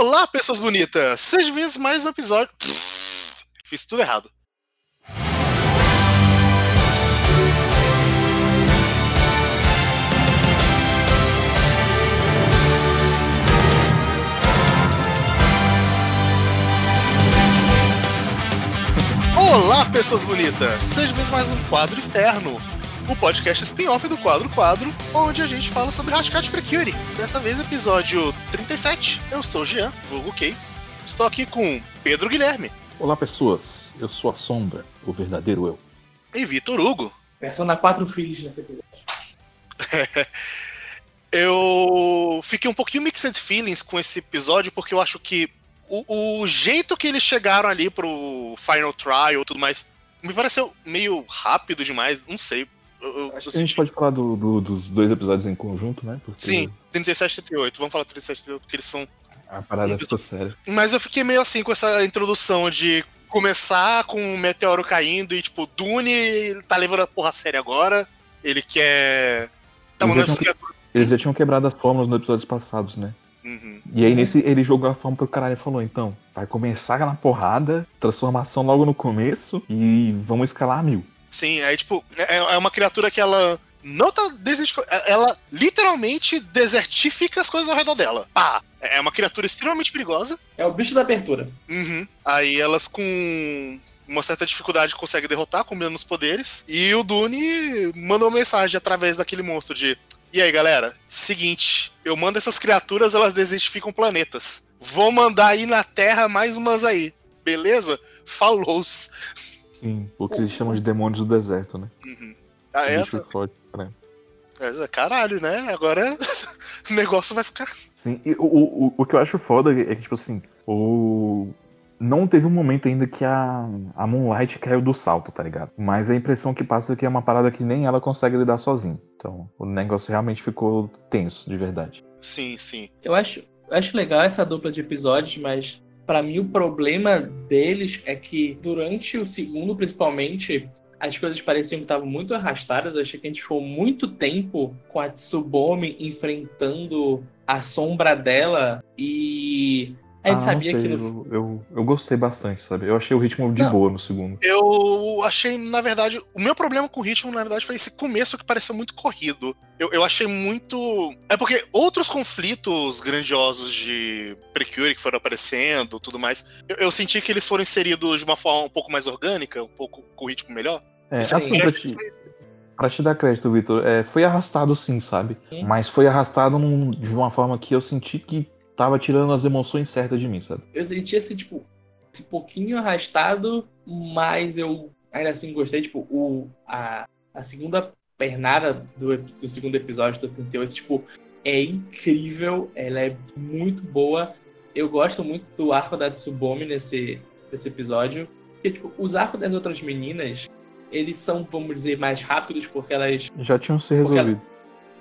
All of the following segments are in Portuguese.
Olá, pessoas bonitas! Sejam bem-vindos a mais um episódio. Fiz tudo errado. Olá, pessoas bonitas! Sejam bem-vindos a mais um quadro externo, o podcast spin-off do Quadro Quadro, onde a gente fala sobre Hashcat Precure. Dessa vez, episódio 37. Eu sou o Jean, vulgo Kay. Estou aqui com Pedro Guilherme Olá, pessoas. Eu sou a Sombra, o verdadeiro eu. e Vitor Hugo. Persona 4 Filhos nesse episódio. Eu fiquei um pouquinho mixed feelings com esse episódio, porque eu acho que o, o jeito que eles chegaram ali pro Final Trial e tudo mais me pareceu meio rápido demais, não sei. Eu, Acho eu que a gente pode falar do- do- dos dois episódios em conjunto, né? Porque Sim, 37 e 38. Vamos falar 37 e 38, porque eles são A parada ficou séria. Mas eu fiquei meio assim com essa introdução de começar com um meteoro caindo e, tipo, Dune tá levando a porra séria agora. Ele quer. Tá Eles mandando já tinham-. Eles já tinham quebrado as fórmulas nos episódios passados, né? Uhum. E aí nesse ele jogou a fórmula pro caralho e falou, então, vai começar na porrada, transformação logo no começo e vamos escalar a mil. Sim, aí, tipo, é, é uma criatura que ela não tá desertificando. Ela literalmente desertifica as coisas ao redor dela. Pá! É uma criatura extremamente perigosa. É o bicho da abertura. Uhum. Aí elas com uma certa dificuldade conseguem derrotar, combinando os poderes. E o Dune mandou uma mensagem através daquele monstro de. E aí, galera? Seguinte, eu mando essas criaturas, elas desertificam planetas. Vou mandar aí na Terra mais umas aí. Beleza? Falou. Sim, o que eles chamam de demônios do deserto, né? Uhum. Ah, essa, forte, né? essa. Caralho, né? Agora o negócio vai ficar. Sim, e o, o, o que eu acho foda é que, tipo assim, o. Não teve um momento ainda que a, a Moonlight caiu do salto, tá ligado? Mas a impressão que passa é que é uma parada que nem ela consegue lidar sozinha. Então, o negócio realmente ficou tenso, de verdade. Sim, sim. Eu acho, eu acho legal essa dupla de episódios, mas pra mim o problema deles é que durante o segundo, principalmente, as coisas pareciam que estavam muito arrastadas. Eu achei que a gente ficou muito tempo com a Tsubomi enfrentando a sombra dela e a gente Ah, sabia sei, que no eu, eu, eu gostei bastante, sabe? Eu achei o ritmo de Não. boa no segundo. Eu achei, na verdade, o meu problema com o ritmo, na verdade, foi esse começo que pareceu muito corrido. Eu, eu achei muito. É porque outros conflitos grandiosos de Precure que foram aparecendo tudo mais, eu, eu senti que eles foram inseridos de uma forma um pouco mais orgânica, um pouco com o ritmo melhor. É, assim, pra te, pra te dar crédito, Vitor, é, foi arrastado sim, sabe? Sim. Mas foi arrastado num- de uma forma que eu senti que tava tirando as emoções certas de mim, sabe? eu senti esse, tipo, esse pouquinho arrastado, mas eu ainda assim gostei, tipo, o, a, a segunda pernada do, do segundo episódio do 38, tipo, é incrível, ela é muito boa. Eu gosto muito do arco da Tsubomi nesse, nesse episódio. Porque, tipo, os arcos das outras meninas, eles são, vamos dizer, mais rápidos, porque elas Já tinham se Porque resolvido.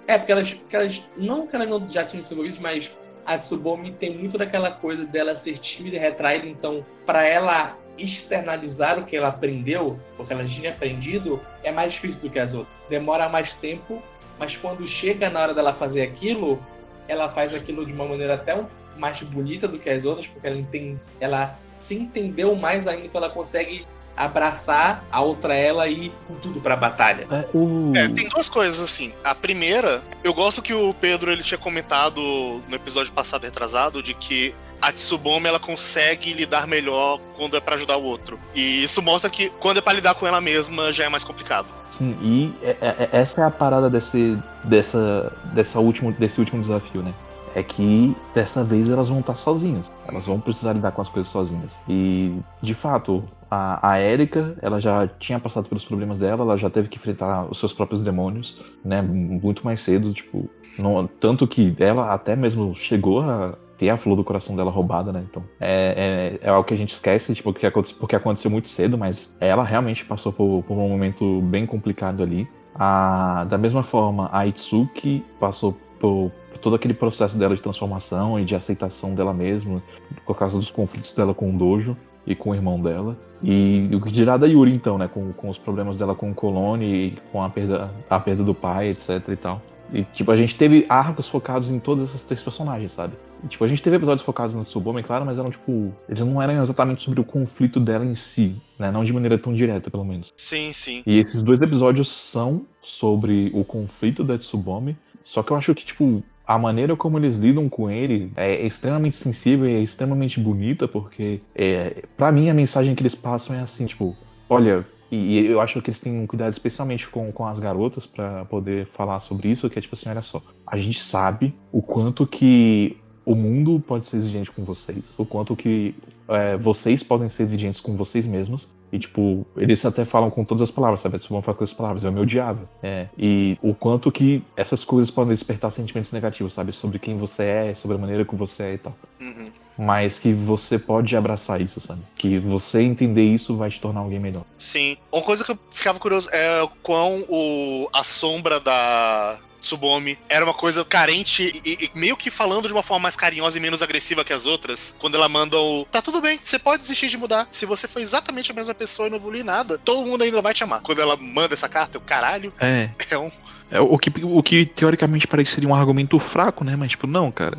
é, porque elas, porque elas não que elas não já tinham se envolvido, mas a Tsubomi tem muito daquela coisa dela ser tímida e retraída, então para ela externalizar o que ela aprendeu, porque ela já tinha aprendido, é mais difícil do que as outras. Demora mais tempo, mas quando chega na hora dela fazer aquilo, ela faz aquilo de uma maneira até mais bonita do que as outras, porque ela entende, ela se entendeu mais ainda, então ela consegue abraçar a outra ela e ir com tudo pra batalha. É, o... É, tem duas coisas assim. A primeira, eu gosto que o Pedro ele tinha comentado no episódio passado retrasado de que a Tsubomi ela consegue lidar melhor quando é pra ajudar o outro. E isso mostra que quando é pra lidar com ela mesma já é mais complicado. Sim, e é- é- essa é a parada desse, dessa, dessa último, desse último desafio, né? É que dessa vez elas vão estar sozinhas. Elas vão precisar lidar com as coisas sozinhas. E, de fato, a, a Erika, ela já tinha passado pelos problemas dela, ela já teve que enfrentar os seus próprios demônios, né? Muito mais cedo, tipo. não- tanto que ela até mesmo chegou a ter a flor do coração dela roubada, né? Então, é, é, é algo que a gente esquece, tipo, porque aconteceu, porque aconteceu muito cedo, mas ela realmente passou por, por um momento bem complicado ali. A, da mesma forma, a Itsuki passou por, por todo aquele processo dela de transformação e de aceitação dela mesma, por causa dos conflitos dela com o Dojo e com o irmão dela. E o que dirá da Yuri, então, né? Com, com os problemas dela com o Colone e com a perda, a perda do pai, etc e tal. E, tipo, a gente teve arcos focados em todos esses três personagens, sabe? E, tipo, a gente teve episódios focados na Tsubame, claro, mas eram, tipo, eles não eram exatamente sobre o conflito dela em si, né? Não de maneira tão direta, pelo menos. Sim, sim. E esses dois episódios são sobre o conflito da Tsubame, só que eu acho que, tipo, a maneira como eles lidam com ele é extremamente sensível e é extremamente bonita, porque, é, para mim, a mensagem que eles passam é assim, tipo, olha, e eu acho que eles têm um cuidado especialmente com, com as garotas para poder falar sobre isso, que é tipo assim, olha só, a gente sabe o quanto que o mundo pode ser exigente com vocês, o quanto que é, vocês podem ser exigentes com vocês mesmos, e, tipo, eles até falam com todas as palavras, sabe? Eles vão falar com as palavras, eu me odiava. É. E o quanto que essas coisas podem despertar sentimentos negativos, sabe? Sobre quem você é, sobre a maneira que você é e tal. Uhum. Mas que você pode abraçar isso, sabe? Que você entender isso vai te tornar alguém melhor. Sim. Uma coisa que eu ficava curioso é o quão o, a sombra da, Tsubomi era uma coisa carente e, e, meio que falando de uma forma mais carinhosa e menos agressiva que as outras, quando ela manda o tá tudo bem, você pode desistir de mudar. Se você foi exatamente a mesma pessoa e não evoluir nada, todo mundo ainda vai te amar. Quando ela manda essa carta, o caralho, é, é um é, o, que, o que teoricamente pareceria um argumento fraco, né? Mas, tipo, não, cara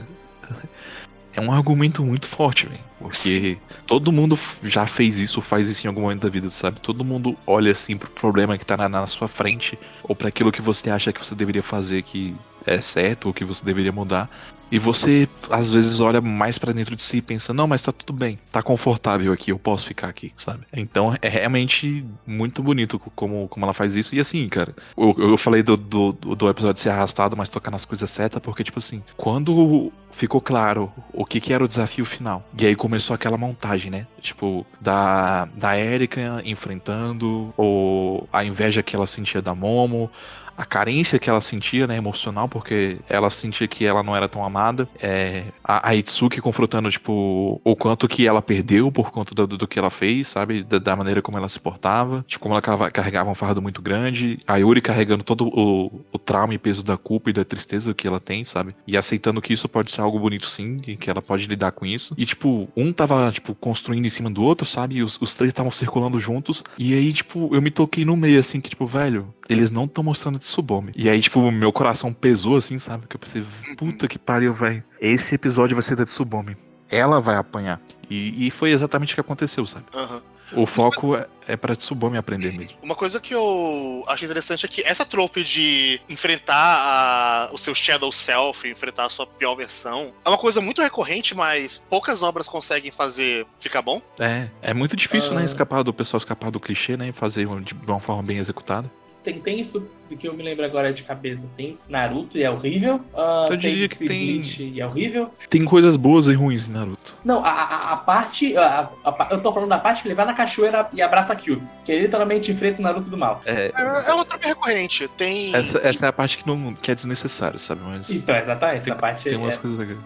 é um argumento muito forte, velho. Porque Sim. todo mundo já fez isso, faz isso em algum momento da vida, sabe? Todo mundo olha assim pro problema que tá na, na sua frente, ou para aquilo que você acha que você deveria fazer que é certo, ou que você deveria mudar. E você, às vezes, olha mais para dentro de si e pensa, não, mas tá tudo bem, tá confortável aqui, eu posso ficar aqui, sabe? Então é realmente muito bonito como, como ela faz isso. E assim, cara, eu, eu falei do, do, do episódio ser arrastado, mas tocar nas coisas certas, porque, tipo assim, quando ficou claro o que, que era o desafio final, e aí começou aquela montagem, né? Tipo, da, da Erika enfrentando, ou a inveja que ela sentia da Momo, a carência que ela sentia, né, emocional, porque ela sentia que ela não era tão amada. É, a, a Itsuki confrontando, tipo, o quanto que ela perdeu por conta do, do que ela fez, sabe? Da, da, maneira como ela se portava, de como ela carregava um fardo muito grande. A Yuri carregando todo o, o trauma e peso da culpa e da tristeza que ela tem, sabe? E aceitando que isso pode ser algo bonito sim, que ela pode lidar com isso. E, tipo, um tava, tipo, construindo em cima do outro, sabe? E os, os três estavam circulando juntos. E aí, tipo, eu me toquei no meio, assim, que, tipo, velho, eles não estão mostrando Tsubome. E aí, tipo, meu coração pesou assim, sabe? Que eu pensei, puta que pariu, velho. Esse episódio vai ser da Tsubome. Ela vai apanhar. E, e foi exatamente o que aconteceu, sabe? Uhum. O foco é, é pra Tsubome aprender mesmo. Uma coisa que eu acho interessante é que essa trope de enfrentar a, o seu Shadow Self, enfrentar a sua pior versão, é uma coisa muito recorrente, mas poucas obras conseguem fazer ficar bom. É, é muito difícil, né? Escapar do pessoal escapar do clichê, né? E fazer de uma forma bem executada tem, tem isso do que eu me lembro agora de cabeça. Tem isso Naruto e é horrível. Uh, eu diria que tem. e é horrível. Tem coisas boas e ruins em Naruto. Não, a, a, a parte. A, a, eu tô falando da parte que ele vai na cachoeira e abraça a Kyuubi. Que ele literalmente enfrenta o Naruto do mal. É, é, é uma tropa recorrente. Tem. Essa, essa é a parte que, não, que é desnecessária, sabe? Mas então, exatamente. Tem, essa parte tem é... umas coisas legais.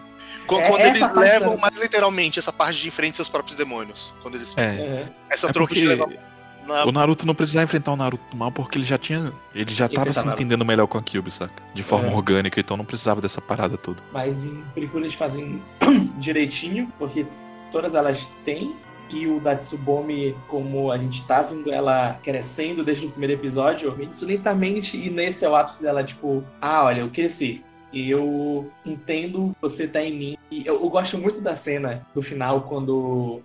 Quando, é, eles levam da... mais literalmente essa parte de enfrente seus próprios demônios. Quando eles. É. Essa é troca porque... de levar na... O Naruto não precisava enfrentar o Naruto mal porque ele já tinha. Ele já tava se entendendo melhor com a Kyuubi, saca? De forma é. orgânica, então não precisava dessa parada toda. Mas em películas eles fazem direitinho, porque todas elas têm. E o Datsubomi, como a gente tá vendo ela crescendo desde o primeiro episódio, isso lentamente, e nesse é o ápice dela, tipo, ah, olha, eu cresci. E eu entendo você tá em mim. E eu, eu gosto muito da cena do final, quando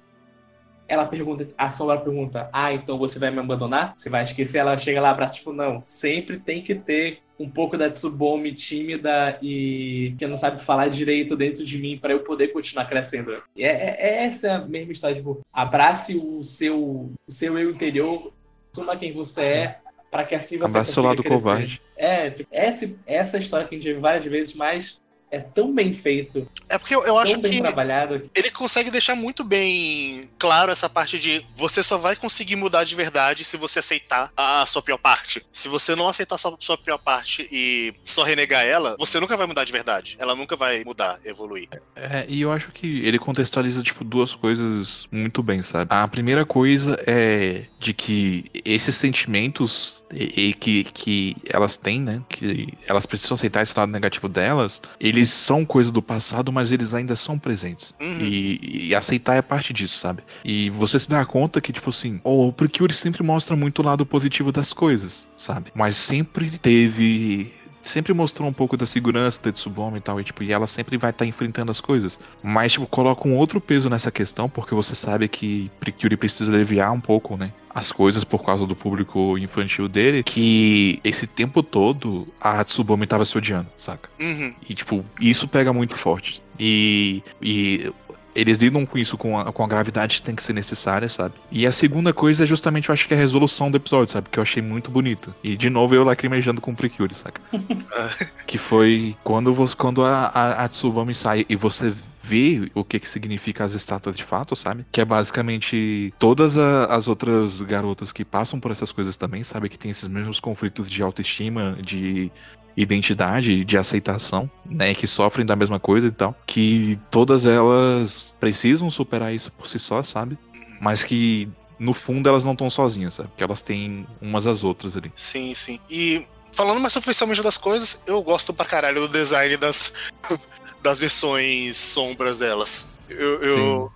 ela pergunta, a Sombra pergunta: Ah, então você vai me abandonar? Você vai esquecer? Ela chega lá, abraça, tipo, não. Sempre tem que ter um pouco da Tsubomi tímida e que não sabe falar direito dentro de mim para eu poder continuar crescendo. E é, é, é essa mesma história, tipo, abrace o seu, o seu eu interior, assuma quem você é, para que assim você Abraça o lado crescer. covarde. É, essa, essa história que a gente vê várias vezes, mas é tão bem feito. É porque eu, eu acho que trabalhado. ele consegue deixar muito bem claro essa parte de você só vai conseguir mudar de verdade se você aceitar a sua pior parte. Se você não aceitar a sua, sua pior parte e só renegar ela, você nunca vai mudar de verdade. Ela nunca vai mudar, evoluir. É, e eu acho que ele contextualiza tipo duas coisas muito bem, sabe? A primeira coisa é de que esses sentimentos e, e que, que elas têm, né? Que elas precisam aceitar esse lado negativo delas, ele eles são coisa do passado, mas eles ainda são presentes. Uhum. E, e, aceitar é parte disso, sabe? E você se dá conta que, tipo assim, o Precure sempre mostra muito o lado positivo das coisas, sabe? Mas sempre teve sempre mostrou um pouco da segurança da Tsuboma e tal, e, tipo, e ela sempre vai estar tá enfrentando as coisas. Mas, tipo, coloca um outro peso nessa questão, porque você sabe que Precure precisa aliviar um pouco, né? As coisas por causa do público infantil dele, que esse tempo todo a Tsubome tava se odiando, saca? Uhum. E, tipo, isso pega muito forte. E, e eles lidam com isso com a, com a gravidade que tem que ser necessária, sabe? E a segunda coisa é justamente, eu acho que é a resolução do episódio, sabe? Que eu achei muito bonita. E de novo eu lacrimejando com o Precure, saca? que foi quando, você, quando a, a, a Tsubame sai e você vê o que que significa as estátuas de fato, sabe? Que é basicamente todas a, as outras garotas que passam por essas coisas também, sabe? Que tem esses mesmos conflitos de autoestima, de identidade, de aceitação, né, que sofrem da mesma coisa e tal, que todas elas precisam superar isso por si só, sabe? Mas que no fundo elas não estão sozinhas, sabe? Porque elas têm umas às outras ali. Sim, sim. E falando mais superficialmente das coisas, eu gosto pra caralho do design das, das versões sombras delas. Eu. eu...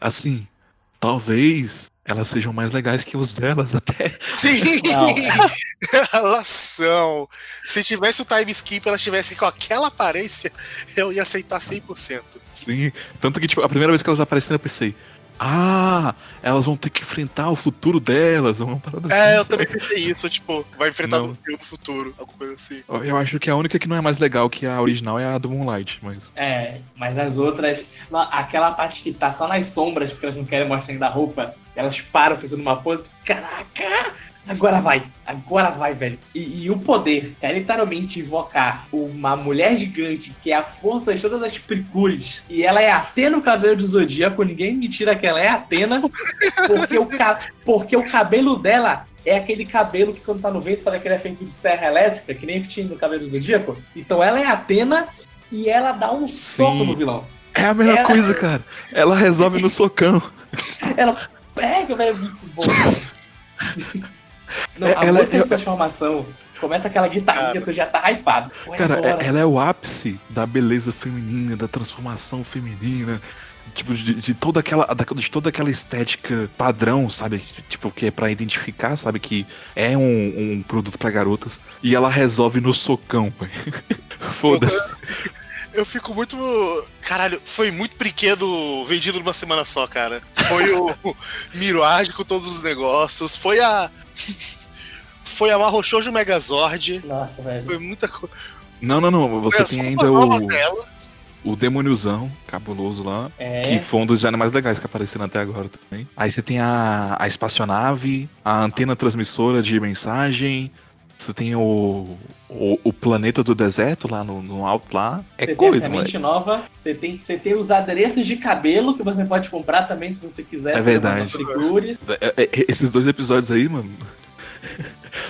Assim, talvez elas sejam mais legais que os delas até. Sim! elas são. Se tivesse o time skip, elas tivessem com aquela aparência, eu ia aceitar 100%. Sim, tanto que tipo, a primeira vez que elas apareceram eu pensei, ah, elas vão ter que enfrentar o futuro delas, vão parar assim. É, eu também pensei isso, tipo, vai enfrentar o do futuro, alguma coisa assim. Eu acho que a única que não é mais legal que a original é a do Moonlight, mas. É, mas as outras. Aquela parte que tá só nas sombras, porque elas não querem mostrar ainda a roupa, elas param fazendo uma pose. Caraca! Agora vai, agora vai, velho. E, e o poder é literalmente invocar uma mulher gigante que é a força de todas as precures. E ela é Atena o cabelo do Zodíaco. Ninguém me tira que ela é Atena. Porque o, porque o cabelo dela é aquele cabelo que quando tá no vento fala que ele é feito de serra elétrica, que nem tinha no cabelo do Zodíaco. Então ela é Atena e ela dá um soco Sim. no vilão. É a mesma ela... coisa, cara. Ela resolve no socão. ela pega, velho, é muito bom. Não, a ela, música de transformação começa aquela guitarrinha, tu já tá hypado. cara, é, ela é o ápice da beleza feminina, da transformação feminina. Tipo, de, de, toda aquela de toda aquela estética padrão, sabe? Tipo, que é pra identificar, sabe? Que é um, um produto para garotas. E ela resolve no socão, Foda-se. Eu fico muito. Caralho, foi muito brinquedo vendido numa semana só, cara. Foi o Mirage com todos os negócios. Foi a. Foi a Marrochojo Megazord. Nossa, velho. Foi muita coisa. Não, não, não. Você tem ainda o. O Demôniozão, cabuloso lá. É. Que foi um dos animais legais que apareceram até agora também. Aí você tem a, a espaçonave, a antena transmissora de mensagem, você tem o, o, o, planeta do deserto lá no, no alto lá. É você coisa, tem a semente nova. Você tem, você tem os adereços de cabelo que você pode comprar também se você quiser. É verdade. É, é, esses dois episódios aí, mano.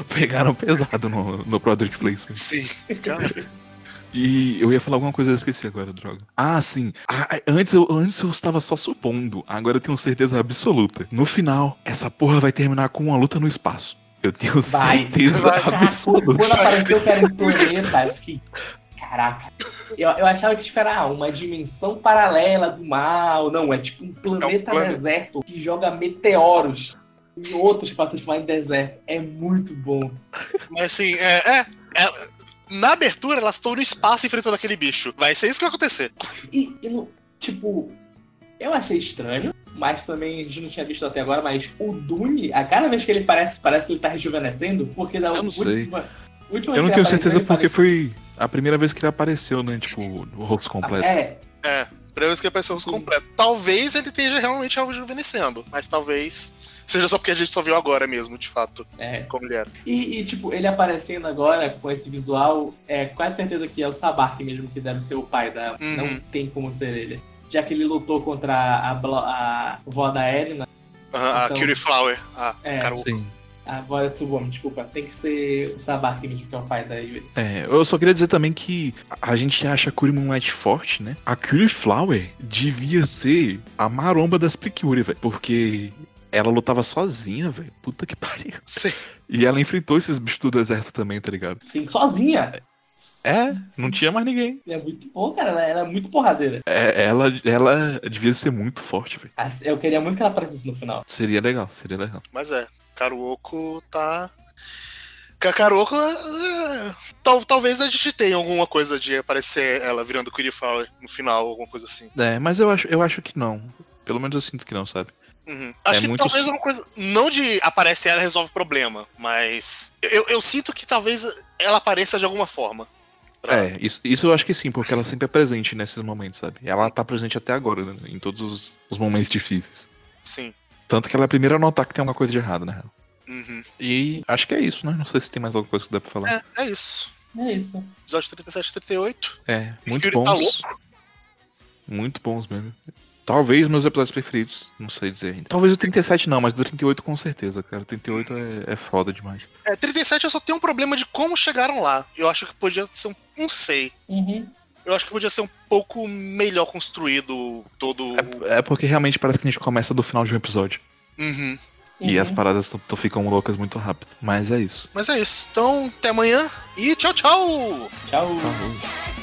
pegaram pesado no, no Product Placement. Sim, cara. E eu ia falar alguma coisa, eu esqueci agora, droga. Ah, sim. Ah, antes, eu, antes eu estava só supondo, agora eu tenho certeza absoluta. No final, essa porra vai terminar com uma luta no espaço. Eu tenho vai, certeza vai, absoluta. Quando apareceu que era um planeta, eu fiquei. Caraca. Eu, eu achava que tipo, era uma dimensão paralela do mal. Não, é tipo um planeta é um deserto que joga meteoros em outros para transformar em deserto. É muito bom. Mas assim, é, é, é na abertura elas estão no espaço enfrentando aquele bicho. Vai ser isso que vai acontecer. E, e tipo, eu achei estranho mas também a gente não tinha visto até agora, mas o Dune, a cada vez que ele parece, parece que ele tá rejuvenescendo, porque da eu não sei. Última eu não tenho certeza porque foi a primeira vez que ele apareceu, né? Tipo, o rosto completo. É. É, primeira vez que apareceu o rosto completo. Talvez ele esteja realmente rejuvenescendo, mas talvez seja só porque a gente só viu agora mesmo, de fato, é. como ele era. E, e, tipo, ele aparecendo agora com esse visual, é quase certeza que é o Sabark mesmo que deve ser o pai da. Uhum. Não tem como ser ele já que ele lutou contra a, a, a vó da Erina. Uhum, então, a Curie Flower. A é, Sim. A vó da Tsubame, desculpa. Tem que ser o Sabaki mesmo, que é o pai da Yuri. É, eu só queria dizer também que a gente acha a Curie Moonlight forte, né? A Curie Flower devia ser a maromba das Precure, velho. Porque ela lutava sozinha, velho. Puta que pariu. Sim. E ela enfrentou esses bichos do deserto também, tá ligado? Sim, sozinha. É, não tinha mais ninguém. É muito bom, cara. Ela, ela é muito porradeira. É, ela, ela devia ser muito forte, velho. Eu queria muito que ela aparecesse no final. Seria legal, seria legal. Mas é, Karuoko tá. Kakaroto, é, tal, talvez a gente tenha alguma coisa de aparecer ela virando Flower no final, alguma coisa assim. É, mas eu acho, eu acho que não. Pelo menos eu sinto que não, sabe? Uhum. Acho É que muito- talvez uma coisa. Não de aparecer ela resolve o problema, mas. Eu, eu sinto que talvez ela apareça de alguma forma. Pra- É, isso, isso eu acho que sim, porque ela sempre é presente nesses momentos, sabe? Ela tá presente até agora, né, em todos os, os momentos difíceis. Sim. Tanto que ela é a primeira a notar que tem alguma coisa de errado, né? Uhum. E acho que é isso, né? Não sei se tem mais alguma coisa que dá pra falar. É, é isso. É isso. Episódio 37 e 38. É, muito tá bons. muito bons mesmo. Talvez meus episódios preferidos, não sei dizer ainda. Talvez o 37 não, mas do 38 com certeza, cara. O 38 é, é foda demais. É, 37 eu só tenho um problema de como chegaram lá. Eu acho que podia ser um. Não sei. Uhum. Eu acho que podia ser um pouco melhor construído todo. É, é porque realmente parece que a gente começa do final de um episódio. Uhum. E Uhum. as paradas ficam loucas muito rápido. Mas é isso. Mas é isso. Então, até amanhã e tchau, tchau! Tchau. Falou.